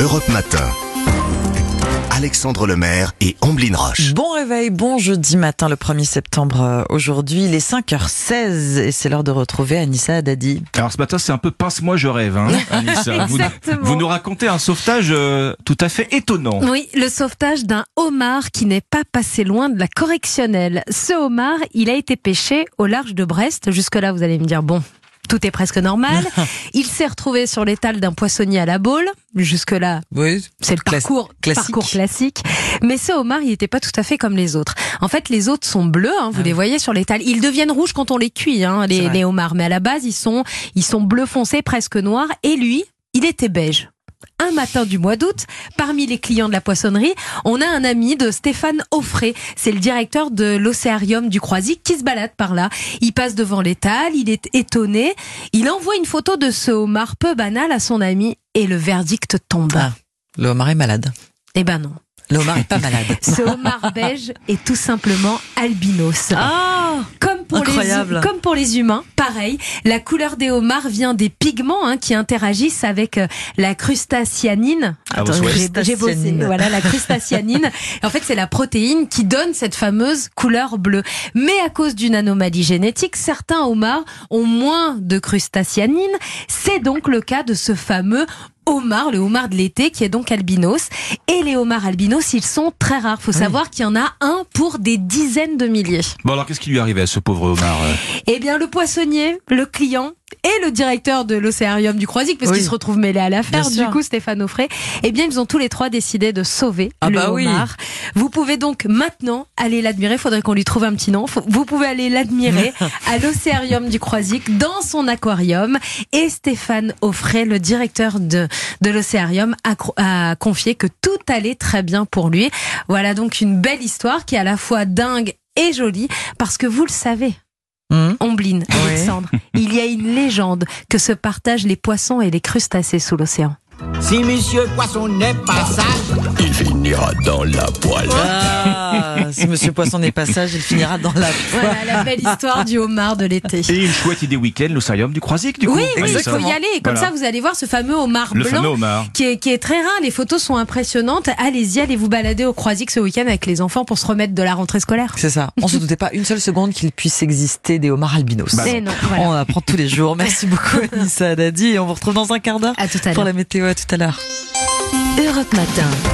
Europe Matin. Alexandre Lemaire et Amblin Roche. Bon réveil, bon jeudi matin le 1er septembre euh, aujourd'hui, il est 5h16 et c'est l'heure de retrouver Anissa Dadi. Alors ce matin, c'est un peu pince-moi, je rêve, hein, Anissa. Vous, Exactement. vous nous racontez un sauvetage euh, tout à fait étonnant. Oui, le sauvetage d'un homard qui n'est pas passé loin de la correctionnelle. Ce homard, il a été pêché au large de Brest. Jusque-là, vous allez me dire, bon, tout est presque normal. Il s'est retrouvé sur l'étal d'un poissonnier à la Baule. Jusque-là, Oui, c'est le parcours classique. parcours classique. Mais ce homard, il n'était pas tout à fait comme les autres. En fait, les autres sont bleus, hein, vous Ah les voyez sur l'étal. Ils deviennent rouges quand on les cuit, hein, les, homards. Mais à la base, ils sont, ils sont bleu foncé, presque noirs. Et lui, il était beige. Un matin du mois d'août, parmi les clients de la poissonnerie, on a un ami de Stéphane Offray. C'est le directeur de l'Océarium du Croisic qui se balade par là. Il passe devant l'étal, il est étonné. Il envoie une photo de ce homard peu banal à son ami et le verdict tombe. Ah. le homard est malade. Eh ben non. Le homard est pas malade. Ce homard beige est tout simplement albinos. Ah pour, Incroyable. les, comme pour les humains, pareil, la couleur des homards vient des pigments hein, qui interagissent avec euh, la vos souhaits. j'ai bossé. Voilà, la crustacyanine. en fait, c'est la protéine qui donne cette fameuse couleur bleue. Mais à cause d'une anomalie génétique, certains homards ont moins de crustacyanine. C'est donc le cas de ce fameux homard, le homard de l'été, qui est donc albinos. Et les homards albinos, ils sont très rares. Faut savoir qu'il y en a un pour des dizaines de milliers. Bon alors, qu'est-ce qui lui arrivait à ce pauvre homard euh? Eh bien, le poissonnier, le client et le directeur de l'Océarium du Croisic, parce Oui. qu'ils se retrouvent mêlés à l'affaire, du coup, Stéphane Offray, eh bien, ils ont tous les trois décidé de sauver Ah le bah oui. homard. Vous pouvez donc maintenant aller l'admirer. Faudrait qu'on lui trouve un petit nom. Vous pouvez aller l'admirer à l'Océarium du Croisic, dans son aquarium. Et Stéphane Offray, le directeur de, de l'Océarium, a confié que tout allait très bien pour lui. Voilà donc une belle histoire qui est à la fois dingue et jolie, parce que vous le savez, Hum. Omblin, Alexandre, il y a une légende que se partagent les poissons et les crustacés sous l'océan. Si Monsieur Poisson n'est pas sage, Il finira dans la poêle. Ah, si Monsieur Poisson n'est pas sage, il finira dans la Voilà la belle histoire du homard de l'été. Et une chouette idée week-end, l'Océarium du Croisic, du coup. Oui, oui, il faut y aller. Et comme Voilà. ça, vous allez voir ce fameux homard Le blanc. fameux homard. Qui est, qui est très rare, les photos sont impressionnantes. Allez-y, allez vous balader au Croisic ce week-end avec les enfants pour se remettre de la rentrée scolaire. C'est ça. On se doutait pas une seule seconde qu'il puisse exister des homards albinos. Bah non, voilà. On apprend tous les jours. Merci beaucoup Anissa Dadi et on vous retrouve dans un quart d'heure À tout à pour la météo. À tout à l'heure. Europe Matin.